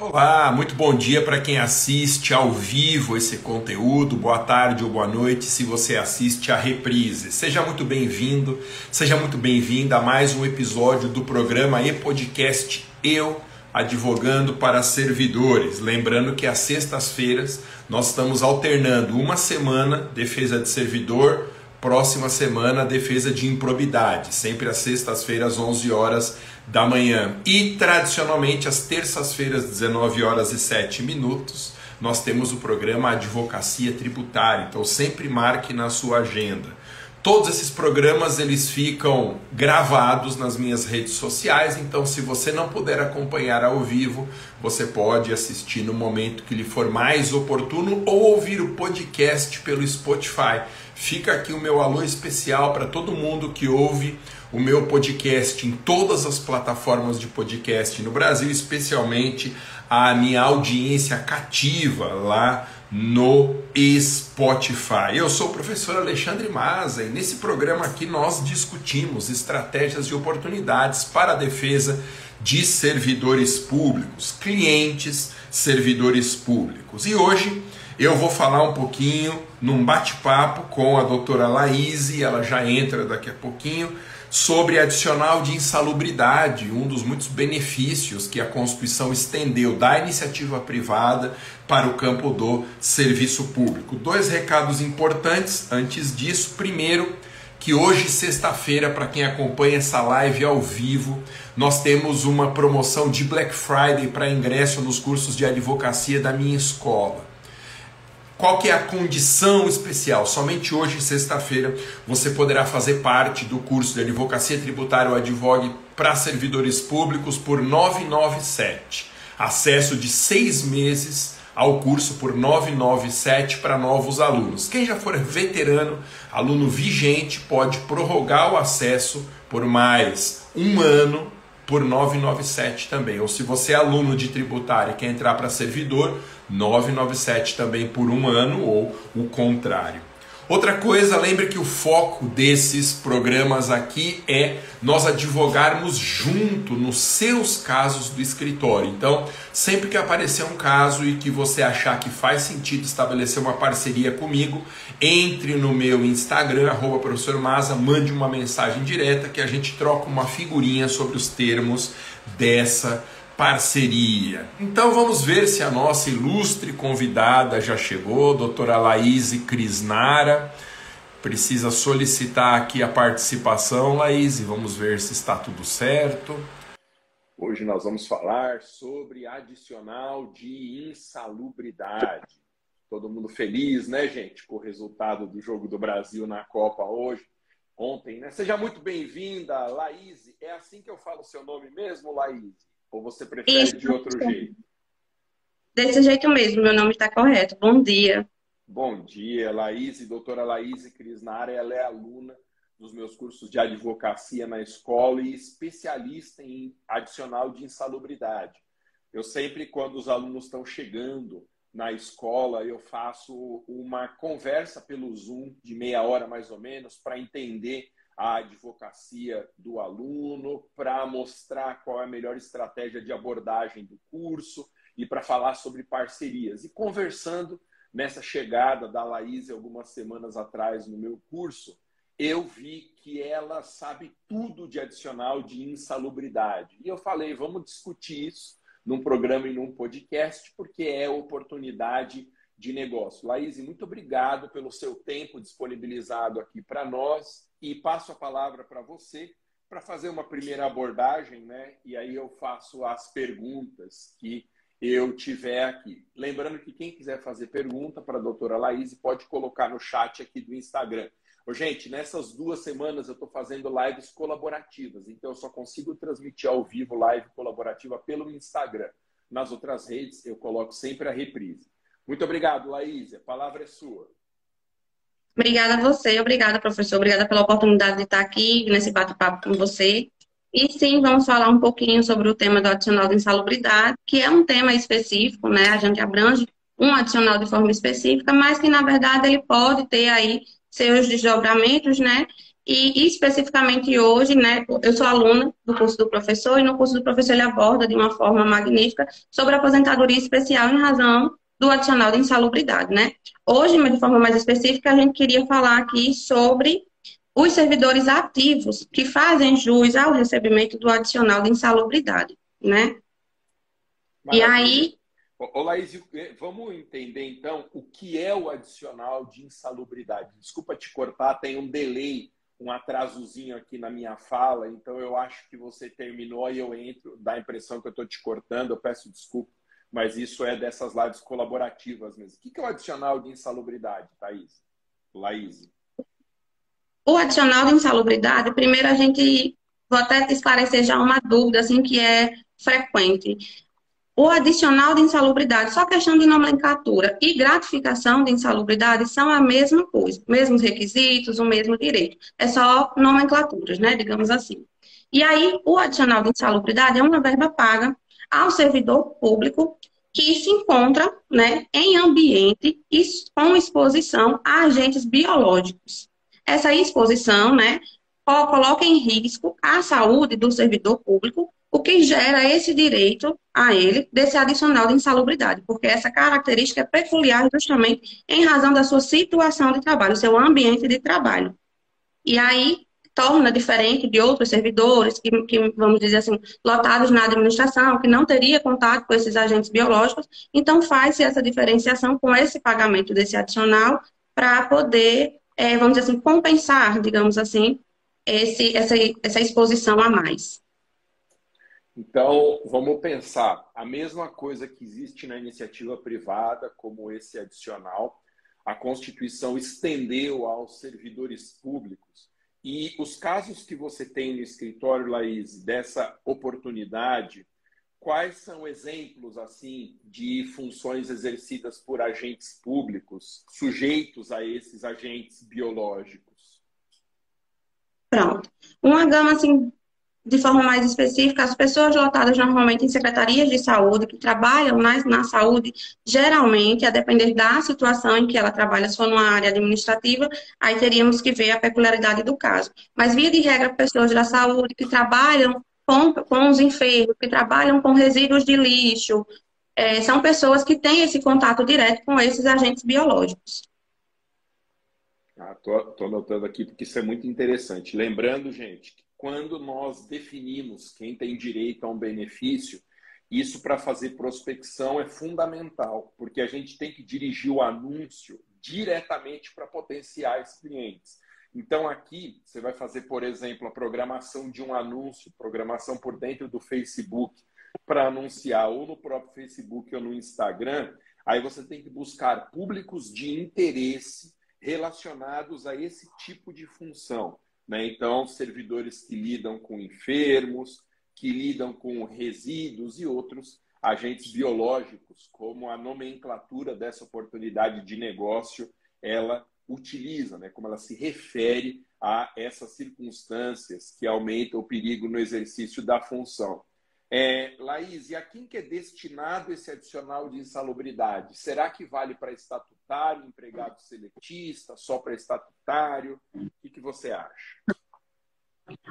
Olá, muito bom dia para quem assiste ao vivo esse conteúdo, boa tarde ou boa noite se você assiste a reprise. Seja muito bem-vindo, seja muito bem-vinda a mais um episódio do programa e podcast Eu Advogando para Servidores. Lembrando que às sextas-feiras nós estamos alternando uma semana defesa de servidor, próxima semana defesa de improbidade, sempre às sextas-feiras 11 horas da manhã. E tradicionalmente às terças-feiras, 19 horas e 7 minutos, nós temos o programa Advocacia Tributária. Então sempre marque na sua agenda. Todos esses programas eles ficam gravados nas minhas redes sociais, então se você não puder acompanhar ao vivo, você pode assistir no momento que lhe for mais oportuno ou ouvir o podcast pelo Spotify. Fica aqui o meu alô especial para todo mundo que ouve o meu podcast em todas as plataformas de podcast no Brasil, especialmente a minha audiência cativa lá no Spotify. Eu sou o professor Alexandre Maza e nesse programa aqui nós discutimos estratégias e oportunidades para a defesa de servidores públicos, clientes, servidores públicos. E hoje eu vou falar um pouquinho num bate-papo com a doutora Laís, ela já entra daqui a pouquinho sobre adicional de insalubridade, um dos muitos benefícios que a Constituição estendeu da iniciativa privada para o campo do serviço público. Dois recados importantes antes disso. Primeiro, que hoje, sexta-feira, para quem acompanha essa live ao vivo, nós temos uma promoção de Black Friday para ingresso nos cursos de advocacia da minha escola. Qual que é a condição especial? Somente hoje, sexta-feira, você poderá fazer parte do curso de Advocacia Tributária ou Advogue para servidores públicos por 997. Acesso de seis meses ao curso por 997 para novos alunos. Quem já for veterano, aluno vigente, pode prorrogar o acesso por mais um ano por 997 também. Ou se você é aluno de tributário e quer entrar para servidor, 997 também por um ano ou o contrário. Outra coisa, lembre que o foco desses programas aqui é nós advogarmos junto nos seus casos do escritório. Então, sempre que aparecer um caso e que você achar que faz sentido estabelecer uma parceria comigo, entre no meu Instagram, arroba mande uma mensagem direta que a gente troca uma figurinha sobre os termos dessa parceria. Então vamos ver se a nossa ilustre convidada já chegou, doutora Laís Crisnara. Precisa solicitar aqui a participação, Laís, vamos ver se está tudo certo. Hoje nós vamos falar sobre adicional de insalubridade. Todo mundo feliz, né, gente, com o resultado do jogo do Brasil na Copa hoje, ontem, né? Seja muito bem-vinda, Laís. É assim que eu falo o seu nome mesmo, Laís? Ou você prefere Isso. de outro jeito? Desse jeito mesmo, meu nome está correto. Bom dia. Bom dia, Laís, doutora Laís Crisnara, ela é aluna dos meus cursos de advocacia na escola e especialista em adicional de insalubridade. Eu sempre, quando os alunos estão chegando na escola, eu faço uma conversa pelo Zoom de meia hora mais ou menos para entender a advocacia do aluno, para mostrar qual é a melhor estratégia de abordagem do curso e para falar sobre parcerias. E conversando nessa chegada da Laís algumas semanas atrás no meu curso, eu vi que ela sabe tudo de adicional de insalubridade. E eu falei, vamos discutir isso num programa e num podcast, porque é oportunidade de negócio. Laís, muito obrigado pelo seu tempo disponibilizado aqui para nós e passo a palavra para você para fazer uma primeira abordagem, né? E aí eu faço as perguntas que eu tiver aqui. Lembrando que quem quiser fazer pergunta para a doutora Laís pode colocar no chat aqui do Instagram. Ô, gente, nessas duas semanas eu estou fazendo lives colaborativas, então eu só consigo transmitir ao vivo live colaborativa pelo Instagram. Nas outras redes eu coloco sempre a reprise. Muito obrigado, Laís. A palavra é sua. Obrigada a você, obrigada, professor, obrigada pela oportunidade de estar aqui nesse bate-papo com você. E sim, vamos falar um pouquinho sobre o tema do adicional de insalubridade, que é um tema específico, né? A gente abrange um adicional de forma específica, mas que na verdade ele pode ter aí seus desdobramentos, né? E, especificamente hoje, né, eu sou aluna do curso do professor, e no curso do professor ele aborda de uma forma magnífica sobre a aposentadoria especial em razão do adicional de insalubridade, né? Hoje, de forma mais específica, a gente queria falar aqui sobre os servidores ativos que fazem jus ao recebimento do adicional de insalubridade, né? Maravilha. E aí... Ô, Laís, eh, vamos entender então o que é o adicional de insalubridade. Desculpa te cortar, tem um delay um atrasozinho aqui na minha fala, então eu acho que você terminou e eu entro, dá a impressão que eu estou te cortando, eu peço desculpa, mas isso é dessas lives colaborativas mesmo. O que é o adicional de insalubridade, Thaís? Laís? O adicional de insalubridade, primeiro a gente, vou até esclarecer já uma dúvida, assim, que é frequente. O adicional de insalubridade, só questão de nomenclatura e gratificação de insalubridade são a mesma coisa, mesmos requisitos, o mesmo direito. É só nomenclaturas, né? Digamos assim. E aí, o adicional de insalubridade é uma verba paga ao servidor público que se encontra né, em ambiente com exposição a agentes biológicos. Essa exposição né, coloca em risco a saúde do servidor público o que gera esse direito a ele desse adicional de insalubridade, porque essa característica é peculiar justamente em razão da sua situação de trabalho, seu ambiente de trabalho. E aí torna diferente de outros servidores que, que, vamos dizer assim, lotados na administração, que não teria contato com esses agentes biológicos, então faz-se essa diferenciação com esse pagamento desse adicional para poder, é, vamos dizer assim, compensar, digamos assim, esse, essa, essa exposição a mais. Então, vamos pensar a mesma coisa que existe na iniciativa privada, como esse adicional, a Constituição estendeu aos servidores públicos. E os casos que você tem no escritório, Laís, dessa oportunidade, quais são exemplos assim de funções exercidas por agentes públicos sujeitos a esses agentes biológicos? Pronto. Uma gama assim de forma mais específica, as pessoas lotadas normalmente em secretarias de saúde, que trabalham na, na saúde, geralmente, a depender da situação em que ela trabalha, se for numa área administrativa, aí teríamos que ver a peculiaridade do caso. Mas, via de regra, pessoas da saúde que trabalham com, com os enfermos, que trabalham com resíduos de lixo, é, são pessoas que têm esse contato direto com esses agentes biológicos. Estou ah, anotando aqui porque isso é muito interessante. Lembrando, gente, que quando nós definimos quem tem direito a um benefício, isso para fazer prospecção é fundamental, porque a gente tem que dirigir o anúncio diretamente para potenciais clientes. Então, aqui, você vai fazer, por exemplo, a programação de um anúncio, programação por dentro do Facebook, para anunciar ou no próprio Facebook ou no Instagram. Aí você tem que buscar públicos de interesse relacionados a esse tipo de função. Né? Então, servidores que lidam com enfermos, que lidam com resíduos e outros agentes biológicos, como a nomenclatura dessa oportunidade de negócio ela utiliza, né? como ela se refere a essas circunstâncias que aumentam o perigo no exercício da função. É, Laís, e a quem que é destinado esse adicional de insalubridade? Será que vale para estatutário, empregado seletista, só para estatutário? O que, que você acha?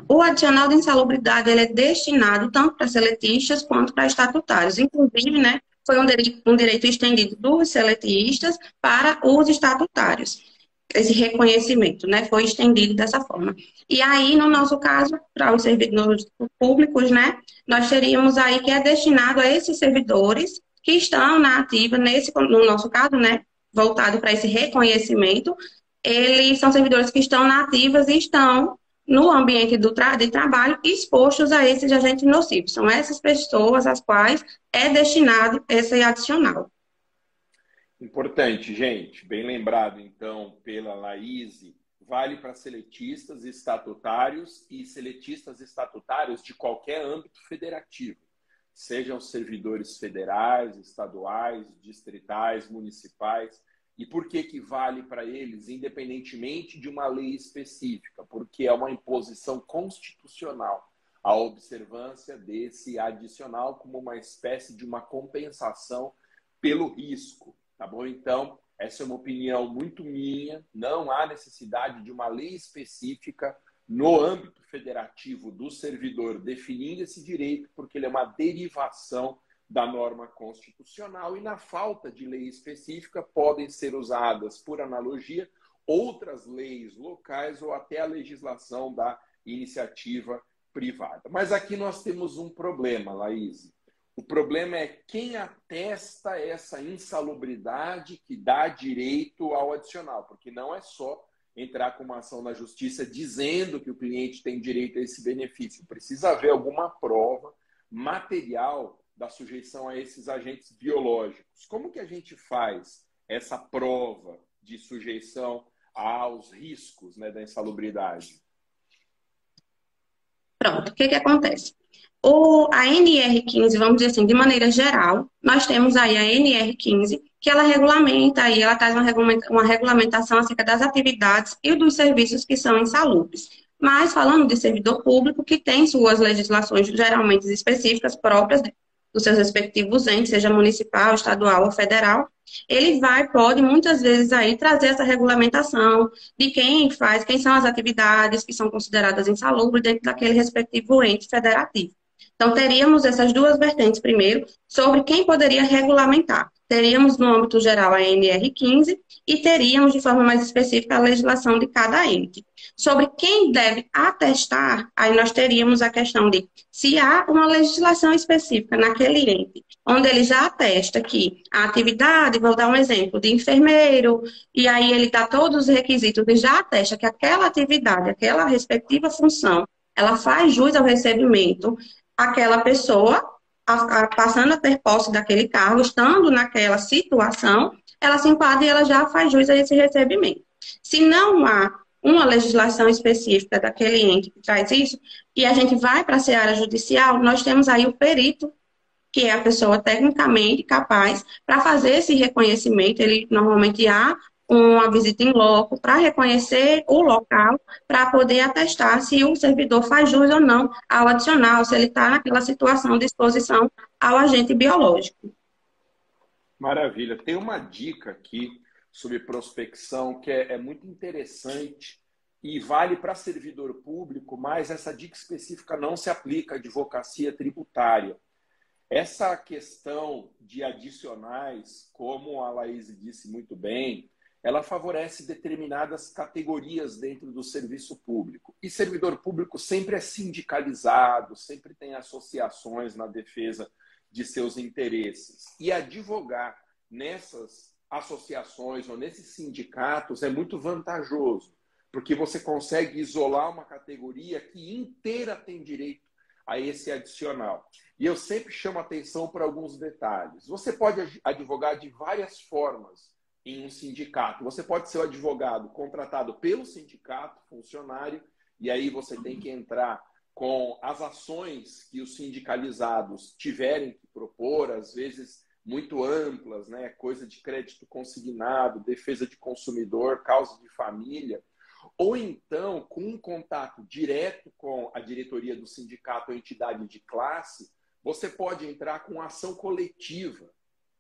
O adicional de insalubridade ele é destinado tanto para seletistas quanto para estatutários. Inclusive, né, foi um direito, um direito estendido dos seletistas para os estatutários esse reconhecimento, né? Foi estendido dessa forma. E aí, no nosso caso, para os servidores públicos, né? Nós teríamos aí que é destinado a esses servidores que estão na ativa, nesse, no nosso caso, né? Voltado para esse reconhecimento, eles são servidores que estão na ativas e estão no ambiente do tra de trabalho expostos a esses agentes nocivos. São essas pessoas às quais é destinado esse adicional. Importante, gente. Bem lembrado, então, pela Laís, vale para seletistas estatutários e seletistas estatutários de qualquer âmbito federativo, sejam servidores federais, estaduais, distritais, municipais. E por que, que vale para eles, independentemente de uma lei específica? Porque é uma imposição constitucional a observância desse adicional como uma espécie de uma compensação pelo risco. Tá bom? Então, essa é uma opinião muito minha. Não há necessidade de uma lei específica no âmbito federativo do servidor definindo esse direito, porque ele é uma derivação da norma constitucional e, na falta de lei específica, podem ser usadas, por analogia, outras leis locais ou até a legislação da iniciativa privada. Mas aqui nós temos um problema, Laís. O problema é quem atesta essa insalubridade que dá direito ao adicional, porque não é só entrar com uma ação na justiça dizendo que o cliente tem direito a esse benefício. Precisa haver alguma prova material da sujeição a esses agentes biológicos. Como que a gente faz essa prova de sujeição aos riscos né, da insalubridade? Pronto, o que, que acontece? O, a NR15, vamos dizer assim, de maneira geral, nós temos aí a NR15, que ela regulamenta aí, ela traz uma, regulamenta, uma regulamentação acerca das atividades e dos serviços que são insalubres. Mas falando de servidor público, que tem suas legislações geralmente específicas próprias dos seus respectivos entes, seja municipal, estadual ou federal, ele vai, pode muitas vezes aí trazer essa regulamentação de quem faz, quem são as atividades que são consideradas insalubres dentro daquele respectivo ente federativo. Então, teríamos essas duas vertentes primeiro, sobre quem poderia regulamentar. Teríamos, no âmbito geral, a NR15 e teríamos, de forma mais específica, a legislação de cada ente. Sobre quem deve atestar, aí nós teríamos a questão de se há uma legislação específica naquele ente, onde ele já atesta que a atividade, vou dar um exemplo, de enfermeiro, e aí ele dá todos os requisitos e já atesta que aquela atividade, aquela respectiva função, ela faz jus ao recebimento, aquela pessoa a, a, passando a ter posse daquele cargo, estando naquela situação, ela se enquadra e ela já faz jus a esse recebimento. Se não há uma legislação específica daquele ente que traz isso, e a gente vai para a seara judicial, nós temos aí o perito, que é a pessoa tecnicamente capaz para fazer esse reconhecimento. Ele normalmente há uma visita em loco para reconhecer o local, para poder atestar se o servidor faz jus ou não ao adicional, se ele está naquela situação de exposição ao agente biológico. Maravilha. Tem uma dica aqui sobre prospecção que é, é muito interessante e vale para servidor público, mas essa dica específica não se aplica à advocacia tributária. Essa questão de adicionais, como a Laís disse muito bem, ela favorece determinadas categorias dentro do serviço público. E servidor público sempre é sindicalizado, sempre tem associações na defesa de seus interesses. E advogar nessas associações ou nesses sindicatos é muito vantajoso, porque você consegue isolar uma categoria que inteira tem direito a esse adicional. E eu sempre chamo atenção para alguns detalhes. Você pode advogar de várias formas em um sindicato. Você pode ser o advogado contratado pelo sindicato, funcionário, e aí você tem que entrar com as ações que os sindicalizados tiverem que propor, às vezes muito amplas, né? coisa de crédito consignado, defesa de consumidor, causa de família, ou então com um contato direto com a diretoria do sindicato ou entidade de classe, você pode entrar com ação coletiva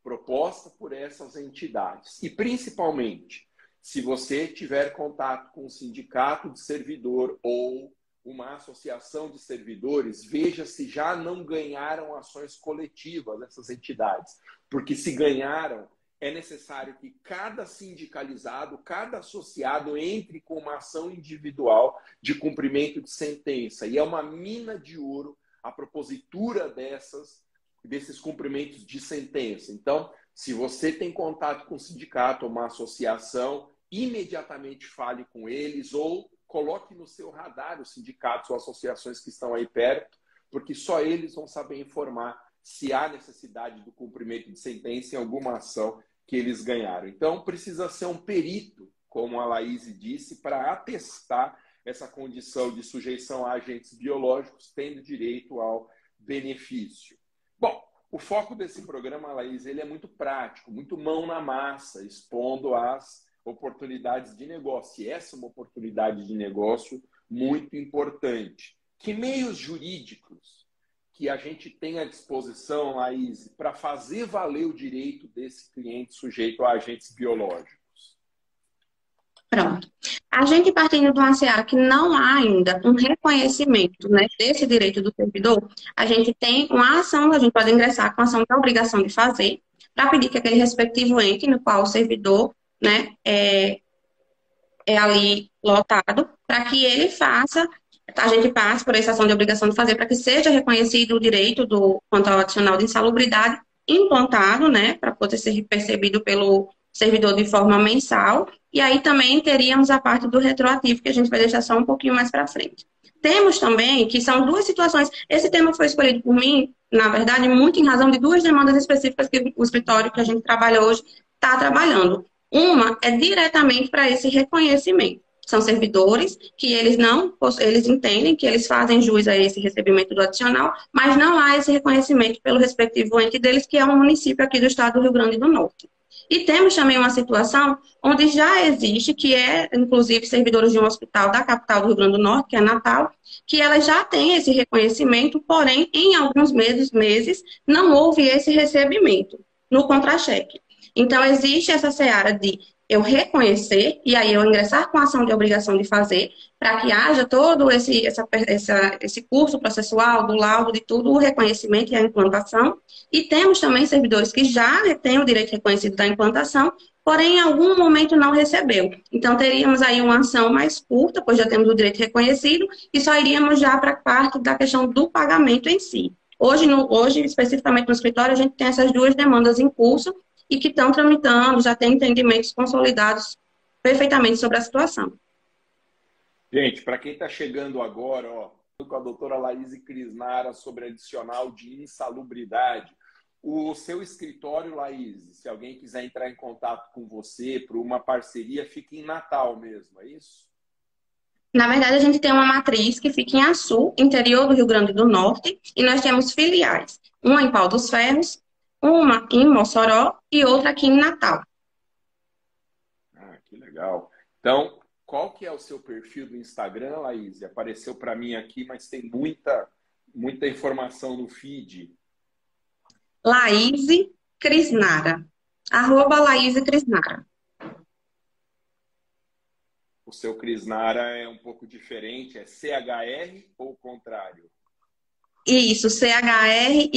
proposta por essas entidades. E, principalmente, se você tiver contato com um sindicato de servidor ou uma associação de servidores, veja se já não ganharam ações coletivas dessas entidades. Porque se ganharam, é necessário que cada sindicalizado, cada associado entre com uma ação individual de cumprimento de sentença. E é uma mina de ouro a propositura dessas desses cumprimentos de sentença. Então, se você tem contato com um sindicato ou uma associação, imediatamente fale com eles ou coloque no seu radar os sindicatos ou associações que estão aí perto, porque só eles vão saber informar se há necessidade do cumprimento de sentença em alguma ação que eles ganharam. Então, precisa ser um perito, como a Laís disse, para atestar essa condição de sujeição a agentes biológicos, tendo direito ao benefício. Bom, o foco desse programa, Laís, ele é muito prático, muito mão na massa, expondo as oportunidades de negócio. E essa é uma oportunidade de negócio muito importante. Que meios jurídicos que a gente tem à disposição, Laís, para fazer valer o direito desse cliente sujeito a agentes biológicos? Pronto. A gente partindo uma seara que não há ainda um reconhecimento né, desse direito do servidor, a gente tem uma ação, a gente pode ingressar com ação da obrigação de fazer, para pedir que aquele respectivo ente no qual o servidor né, é, é ali lotado, para que ele faça, a gente passe por essa ação de obrigação de fazer, para que seja reconhecido o direito do quanto ao adicional de insalubridade implantado, né, para poder ser percebido pelo servidor de forma mensal, e aí também teríamos a parte do retroativo, que a gente vai deixar só um pouquinho mais para frente. Temos também que são duas situações. Esse tema foi escolhido por mim, na verdade, muito em razão de duas demandas específicas que o escritório que a gente trabalha hoje está trabalhando. Uma é diretamente para esse reconhecimento. São servidores que eles não, eles entendem que eles fazem jus a esse recebimento do adicional, mas não há esse reconhecimento pelo respectivo ente deles, que é um município aqui do estado do Rio Grande do Norte. E temos também uma situação onde já existe, que é, inclusive, servidores de um hospital da capital do Rio Grande do Norte, que é Natal, que ela já tem esse reconhecimento, porém, em alguns meses, meses não houve esse recebimento no contra-cheque. Então, existe essa seara de eu reconhecer, e aí eu ingressar com a ação de obrigação de fazer, para que haja todo esse, essa, essa, esse curso processual, do laudo, de tudo, o reconhecimento e a implantação. E temos também servidores que já têm o direito reconhecido da implantação, porém em algum momento não recebeu. Então teríamos aí uma ação mais curta, pois já temos o direito reconhecido, e só iríamos já para a parte da questão do pagamento em si. Hoje, no, hoje, especificamente no escritório, a gente tem essas duas demandas em curso, e que estão tramitando, já têm entendimentos consolidados perfeitamente sobre a situação. Gente, para quem está chegando agora, ó, com a doutora Laís Crisnara sobre adicional de insalubridade. O seu escritório, Laís, se alguém quiser entrar em contato com você para uma parceria, fica em Natal mesmo, é isso? Na verdade, a gente tem uma matriz que fica em Açu, interior do Rio Grande do Norte, e nós temos filiais. Uma em Pau dos Ferros, uma em Mossoró e outra aqui em Natal. Ah, que legal. Então, qual que é o seu perfil do Instagram, Laís? Apareceu para mim aqui, mas tem muita, muita informação no feed. Laís Crisnara. Arroba Laís Crisnara. O seu Crisnara é um pouco diferente, é CHR ou o contrário? Isso, C-H-R-I-S-N-A-R-A.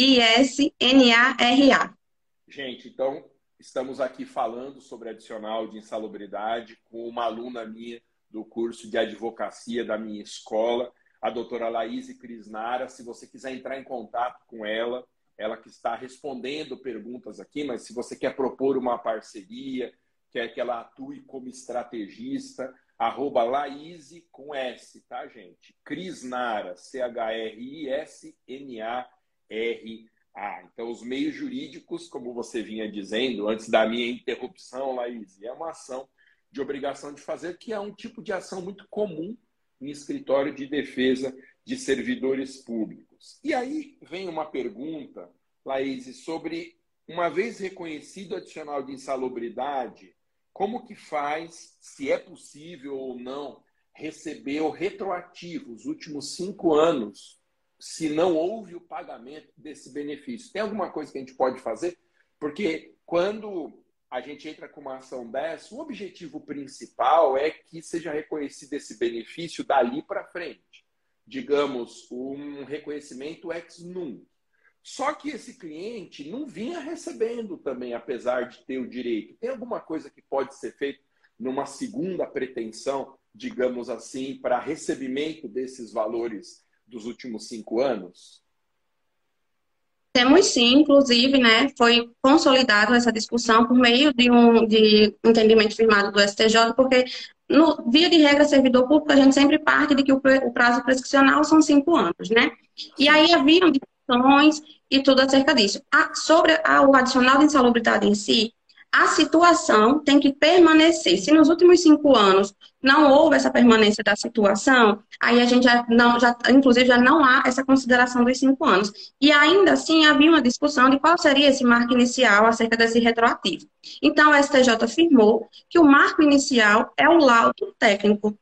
Gente, então estamos aqui falando sobre adicional de insalubridade com uma aluna minha do curso de advocacia da minha escola, a doutora Laís Crisnara. Se você quiser entrar em contato com ela, ela que está respondendo perguntas aqui, mas se você quer propor uma parceria, quer que ela atue como estrategista, arroba Laíse com S, tá, gente? Crisnara, C-H-R-I-S-N-A-R-A. Então, os meios jurídicos, como você vinha dizendo antes da minha interrupção, Laís, é uma ação de obrigação de fazer, que é um tipo de ação muito comum em escritório de defesa de servidores públicos. E aí vem uma pergunta, Laís, sobre uma vez reconhecido adicional de insalubridade, como que faz, se é possível ou não, receber o retroativo os últimos cinco anos, se não houve o pagamento desse benefício? Tem alguma coisa que a gente pode fazer? Porque quando a gente entra com uma ação dessa, o objetivo principal é que seja reconhecido esse benefício dali para frente. Digamos, um reconhecimento ex nunc. Só que esse cliente não vinha recebendo também, apesar de ter o direito. Tem alguma coisa que pode ser feita numa segunda pretensão, digamos assim, para recebimento desses valores dos últimos cinco anos? Temos sim, inclusive, né, foi consolidado essa discussão por meio de um de entendimento firmado do STJ, porque no, via de regra, servidor público, a gente sempre parte de que o prazo prescricional são cinco anos, né? E aí haviam questões e tudo acerca disso. A, sobre a, o adicional de insalubridade em si, a situação tem que permanecer. Se nos últimos cinco anos não houve essa permanência da situação, aí a gente já não, já, inclusive já não há essa consideração dos cinco anos. E ainda assim havia uma discussão de qual seria esse marco inicial acerca desse retroativo. Então, o STJ afirmou que o marco inicial é o laudo técnico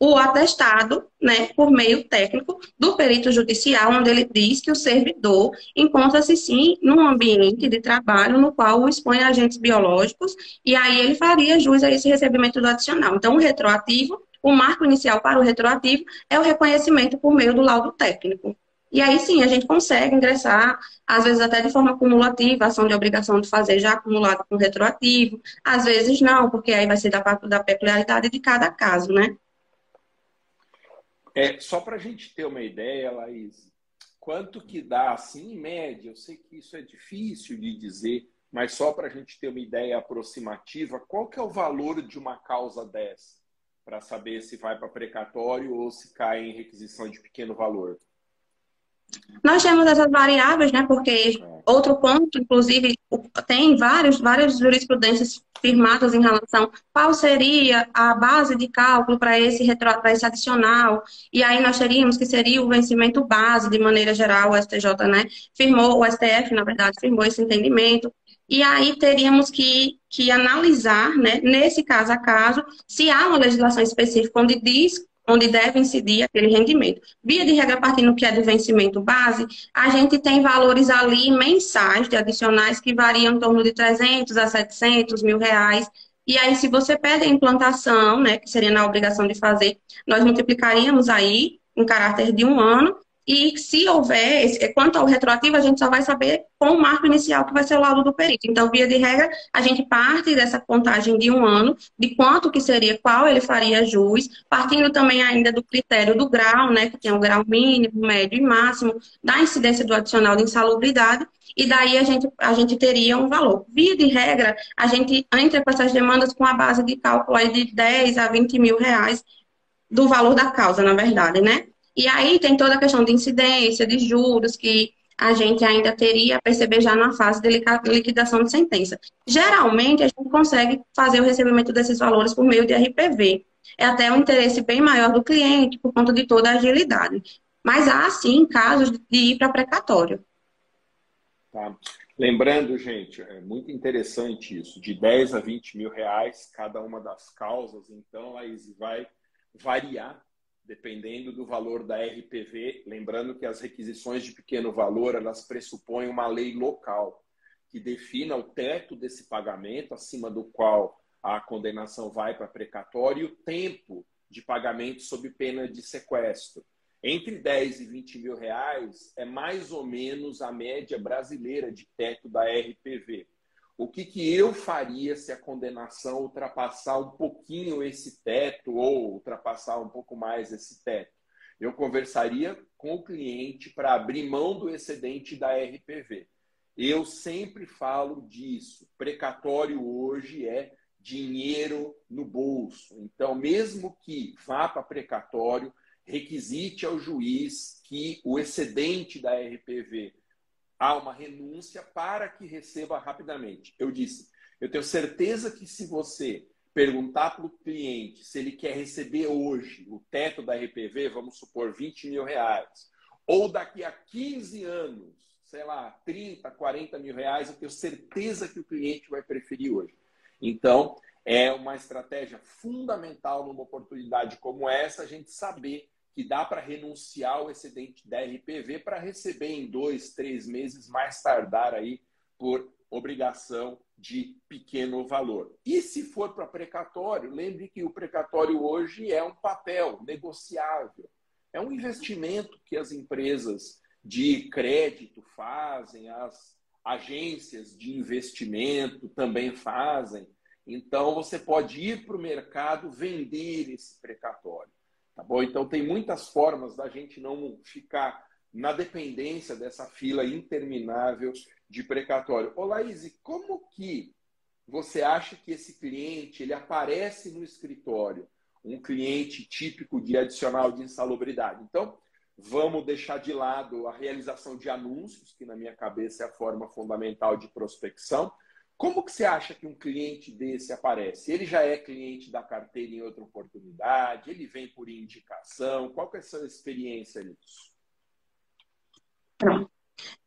o atestado, né, por meio técnico do perito judicial, onde ele diz que o servidor encontra-se sim num ambiente de trabalho no qual o expõe agentes biológicos, e aí ele faria jus a esse recebimento do adicional. Então, o retroativo o marco inicial para o retroativo é o reconhecimento por meio do laudo técnico. E aí sim, a gente consegue ingressar, às vezes até de forma cumulativa, ação de obrigação de fazer já acumulado com retroativo, às vezes não, porque aí vai ser da, da peculiaridade de cada caso, né? É, só para a gente ter uma ideia, Laís, quanto que dá, assim, em média, eu sei que isso é difícil de dizer, mas só para a gente ter uma ideia aproximativa, qual que é o valor de uma causa dessa? Para saber se vai para precatório ou se cai em requisição de pequeno valor. Nós temos essas variáveis, né? Porque outro ponto, inclusive, tem vários, várias jurisprudências firmadas em relação qual seria a base de cálculo para esse retro, esse adicional. E aí nós teríamos que seria o vencimento base, de maneira geral, o STJ, né? Firmou, o STF, na verdade, firmou esse entendimento. E aí teríamos que, que analisar, né, nesse caso a caso, se há uma legislação específica onde diz onde deve incidir aquele rendimento. Via de regra, partindo que é do vencimento base, a gente tem valores ali mensais de adicionais que variam em torno de 300 a 700 mil reais. E aí, se você pede a implantação, né, que seria na obrigação de fazer, nós multiplicaríamos aí em caráter de um ano e se houver, quanto ao retroativo, a gente só vai saber com o marco inicial, que vai ser o laudo do perito. Então, via de regra, a gente parte dessa contagem de um ano, de quanto que seria, qual ele faria jus, partindo também ainda do critério do grau, né, que tem o grau mínimo, médio e máximo, da incidência do adicional de insalubridade, e daí a gente, a gente teria um valor. Via de regra, a gente entra com essas demandas com a base de cálculo aí de 10 a 20 mil reais do valor da causa, na verdade, né? E aí tem toda a questão de incidência, de juros, que a gente ainda teria a perceber já na fase de liquidação de sentença. Geralmente, a gente consegue fazer o recebimento desses valores por meio de RPV. É até um interesse bem maior do cliente, por conta de toda a agilidade. Mas há, sim, casos de ir para precatório. Tá. Lembrando, gente, é muito interessante isso, de 10 a 20 mil reais cada uma das causas, então, aí vai variar dependendo do valor da RPV, lembrando que as requisições de pequeno valor, elas pressupõem uma lei local que defina o teto desse pagamento, acima do qual a condenação vai para precatório, e o tempo de pagamento sob pena de sequestro. Entre 10 e 20 mil reais é mais ou menos a média brasileira de teto da RPV o que, que eu faria se a condenação ultrapassar um pouquinho esse teto ou ultrapassar um pouco mais esse teto? Eu conversaria com o cliente para abrir mão do excedente da RPV. Eu sempre falo disso. Precatório hoje é dinheiro no bolso. Então, mesmo que vá para precatório, requisite ao juiz que o excedente da RPV há uma renúncia para que receba rapidamente. Eu disse, eu tenho certeza que se você perguntar para o cliente se ele quer receber hoje o teto da RPV, vamos supor 20 mil reais, ou daqui a 15 anos, sei lá, 30, 40 mil reais, eu tenho certeza que o cliente vai preferir hoje. Então, é uma estratégia fundamental numa oportunidade como essa, a gente saber que dá para renunciar ao excedente da RPV para receber em dois, três meses, mais tardar aí por obrigação de pequeno valor. E se for para precatório, lembre que o precatório hoje é um papel negociável. É um investimento que as empresas de crédito fazem, as agências de investimento também fazem. Então, você pode ir para o mercado vender esse precatório. Tá bom? Então tem muitas formas da gente não ficar na dependência dessa fila interminável de precatório. Ô Laís, como que você acha que esse cliente ele aparece no escritório? Um cliente típico de adicional de insalubridade. Então, vamos deixar de lado a realização de anúncios, que na minha cabeça é a forma fundamental de prospecção, como que você acha que um cliente desse aparece? Ele já é cliente da carteira em outra oportunidade? Ele vem por indicação? Qual que é a sua experiência nisso?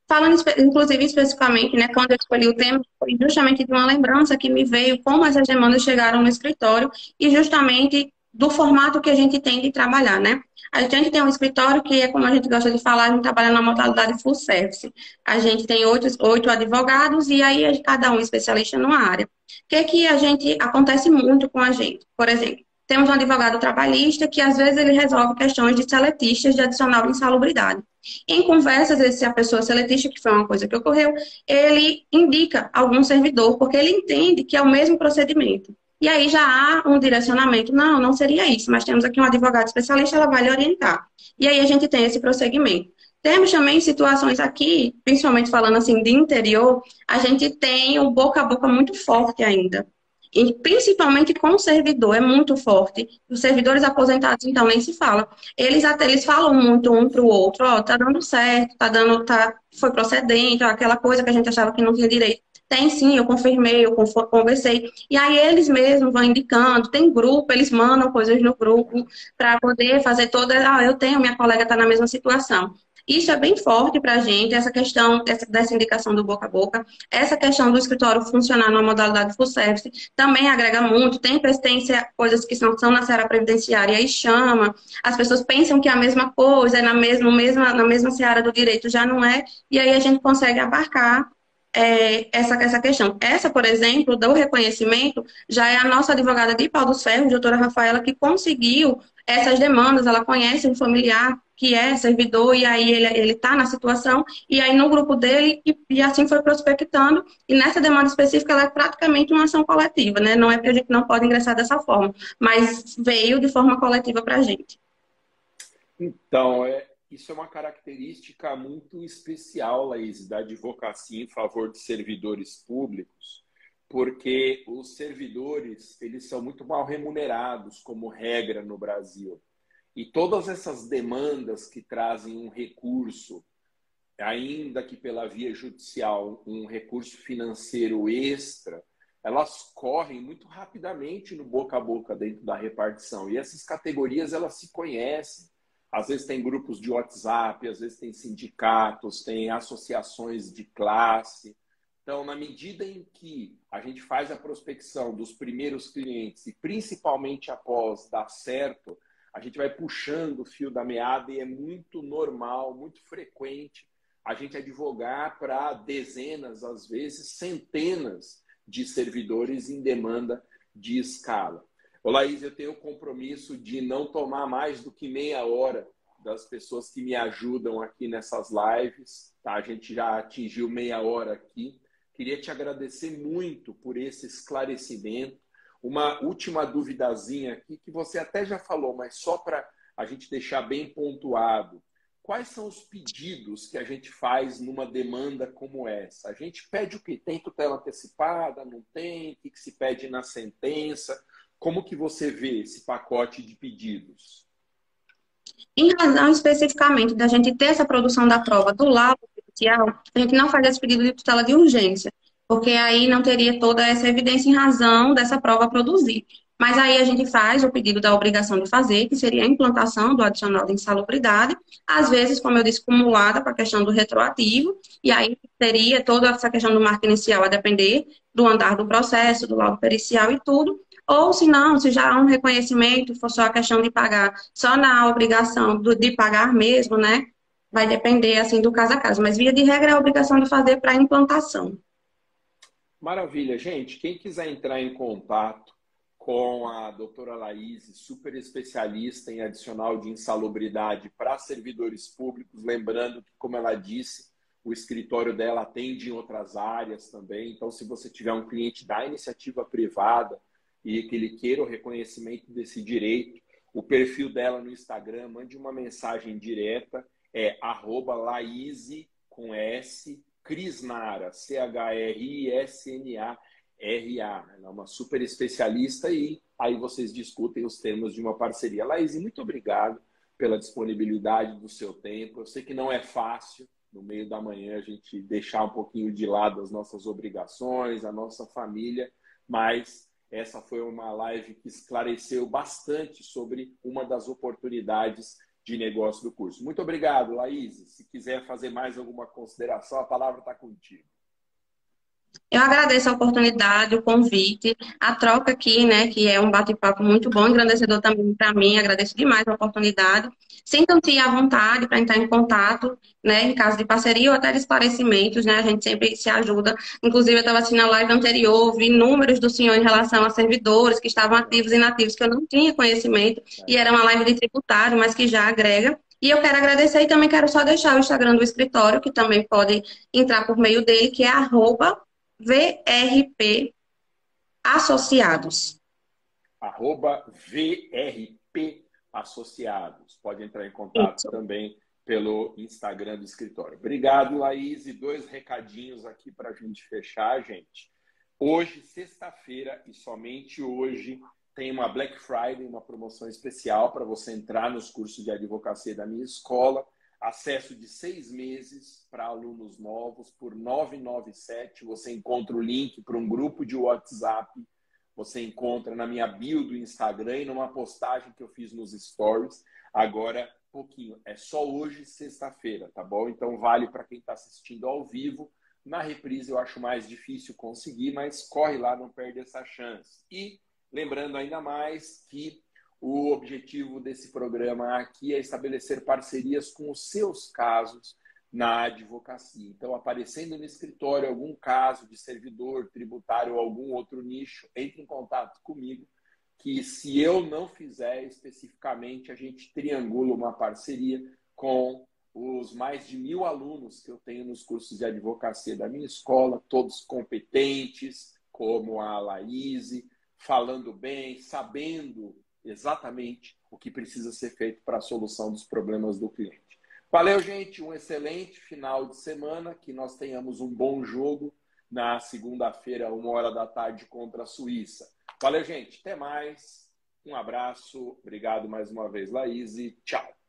Falando, inclusive, especificamente, né, quando eu escolhi o tema, foi justamente de uma lembrança que me veio como essas demandas chegaram no escritório e justamente do formato que a gente tem de trabalhar, né? A gente tem um escritório que é como a gente gosta de falar, a gente trabalha na modalidade full service. A gente tem oito, oito advogados e aí cada um especialista numa área. O que é que a gente acontece muito com a gente? Por exemplo, temos um advogado trabalhista que às vezes ele resolve questões de seletistas de adicional de insalubridade. Em conversas, se a pessoa seletista, que foi uma coisa que ocorreu, ele indica algum servidor, porque ele entende que é o mesmo procedimento. E aí já há um direcionamento. Não, não seria isso, mas temos aqui um advogado especialista, ela vai lhe orientar. E aí a gente tem esse prosseguimento. Temos também situações aqui, principalmente falando assim de interior, a gente tem o boca a boca muito forte ainda. E principalmente com o servidor, é muito forte. Os servidores aposentados, então, nem se fala. Eles até eles falam muito um para o outro, ó, oh, tá dando certo, tá dando, tá, foi procedente, aquela coisa que a gente achava que não tinha direito. Tem sim, eu confirmei, eu conversei. E aí eles mesmos vão indicando, tem grupo, eles mandam coisas no grupo para poder fazer toda. Ah, eu tenho, minha colega está na mesma situação. Isso é bem forte para a gente, essa questão dessa, indicação do boca a boca, essa questão do escritório funcionar numa modalidade full service também agrega muito. Tem persistência, coisas que não são na seara previdenciária e chama. As pessoas pensam que é a mesma coisa, é na mesma, mesma, na mesma seara do direito, já não é. E aí a gente consegue abarcar é, essa, essa questão. Essa, por exemplo, do reconhecimento, já é a nossa advogada de Pau dos Ferros, doutora Rafaela, que conseguiu essas demandas, ela conhece um familiar que é servidor, e aí ele está na situação, e aí no grupo dele, e, e, assim foi prospectando, e nessa demanda específica ela é praticamente uma ação coletiva, né? Não é porque a gente não pode ingressar dessa forma, mas veio de forma coletiva para a gente. Então, é, isso é uma característica muito especial, Laís, da advocacia em favor de servidores públicos, porque os servidores eles são muito mal remunerados como regra no Brasil. E todas essas demandas que trazem um recurso ainda que pela via judicial um recurso financeiro extra elas correm muito rapidamente no boca a boca dentro da repartição. E essas categorias elas se conhecem às vezes tem grupos de WhatsApp às vezes tem sindicatos tem associações de classe então, na medida em que a gente faz a prospecção dos primeiros clientes e principalmente após dar certo, a gente vai puxando o fio da meada e é muito normal, muito frequente a gente advogar para dezenas, às vezes centenas de servidores em demanda de escala. Ô Laís, eu tenho o compromisso de não tomar mais do que meia hora das pessoas que me ajudam aqui nessas lives. Tá? A gente já atingiu meia hora aqui. Queria te agradecer muito por esse esclarecimento. Uma última duvidazinha aqui, que você até já falou, mas só para a gente deixar bem pontuado. Quais são os pedidos que a gente faz numa demanda como essa? A gente pede o que? Tem tutela antecipada? Não tem? O que se pede na sentença? Como que você vê esse pacote de pedidos? Em razão especificamente da gente ter essa produção da prova do laudo judicial, a gente não faz esse pedido de tutela de urgência, porque aí não teria toda essa evidência em razão dessa prova produzir. Mas aí a gente faz o pedido da obrigação de fazer, que seria a implantação do adicional de insalubridade, às vezes, como eu disse, cumulada com a questão do retroativo, e aí teria toda essa questão do marco inicial a depender do andar do processo, do laudo pericial e tudo, ou se não, se já há um reconhecimento, for só a questão de pagar, só na obrigação de pagar mesmo, né? vai depender assim do caso a caso, mas via de regra é a obrigação de fazer para implantação. Maravilha, gente. Quem quiser entrar em contato com a doutora Laís, super especialista em adicional de insalubridade para servidores públicos, lembrando que, como ela disse, o escritório dela atende em outras áreas também. Então, se você tiver um cliente da iniciativa privada e que ele queira o reconhecimento desse direito, o perfil dela no Instagram, mande uma mensagem direta é arroba Laíse com S, Crisnara, C-H-R-I-S-N-A-R-A. Ela é uma super especialista e aí vocês discutem os termos de uma parceria. Laís, muito obrigado pela disponibilidade do seu tempo. Eu sei que não é fácil no meio da manhã a gente deixar um pouquinho de lado as nossas obrigações, a nossa família, mas essa foi uma live que esclareceu bastante sobre uma das oportunidades de negócio do curso. Muito obrigado, Laís. Se quiser fazer mais alguma consideração, a palavra está contigo. Eu agradeço a oportunidade, o convite, a troca aqui, né, que é um bate-papo muito bom, engrandecedor também para mim. Agradeço demais a oportunidade. Sintam-se à vontade para entrar em contato, né, em caso de parceria ou até de esclarecimentos, né, a gente sempre se ajuda. Inclusive, eu estava assistindo a live anterior, vi números do senhor em relação a servidores que estavam ativos e inativos, que eu não tinha conhecimento, e era uma live de tributário, mas que já agrega. E eu quero agradecer e também quero só deixar o Instagram do escritório, que também pode entrar por meio dele, que é arroba VRP Associados. Arroba VRP Associados. Pode entrar em contato Isso. também pelo Instagram do escritório. Obrigado, Laís. E dois recadinhos aqui para a gente fechar, gente. Hoje, sexta-feira, e somente hoje, tem uma Black Friday, uma promoção especial para você entrar nos cursos de advocacia da minha escola acesso de seis meses para alunos novos por 997. Você encontra o link para um grupo de WhatsApp. Você encontra na minha bio do Instagram e numa postagem que eu fiz nos stories. Agora, pouquinho. É só hoje, sexta-feira, tá bom? Então vale para quem está assistindo ao vivo. Na reprise eu acho mais difícil conseguir, mas corre lá, não perde essa chance. E lembrando ainda mais que o objetivo desse programa aqui é estabelecer parcerias com os seus casos na advocacia. Então, aparecendo no escritório algum caso de servidor tributário ou algum outro nicho, entre em contato comigo, que se eu não fizer especificamente, a gente triangula uma parceria com os mais de mil alunos que eu tenho nos cursos de advocacia da minha escola, todos competentes, como a Laís, falando bem, sabendo exatamente o que precisa ser feito para a solução dos problemas do cliente. Valeu, gente. Um excelente final de semana. Que nós tenhamos um bom jogo na segunda-feira, uma hora da tarde, contra a Suíça. Valeu, gente. Até mais. Um abraço. Obrigado mais uma vez, Laís. E tchau.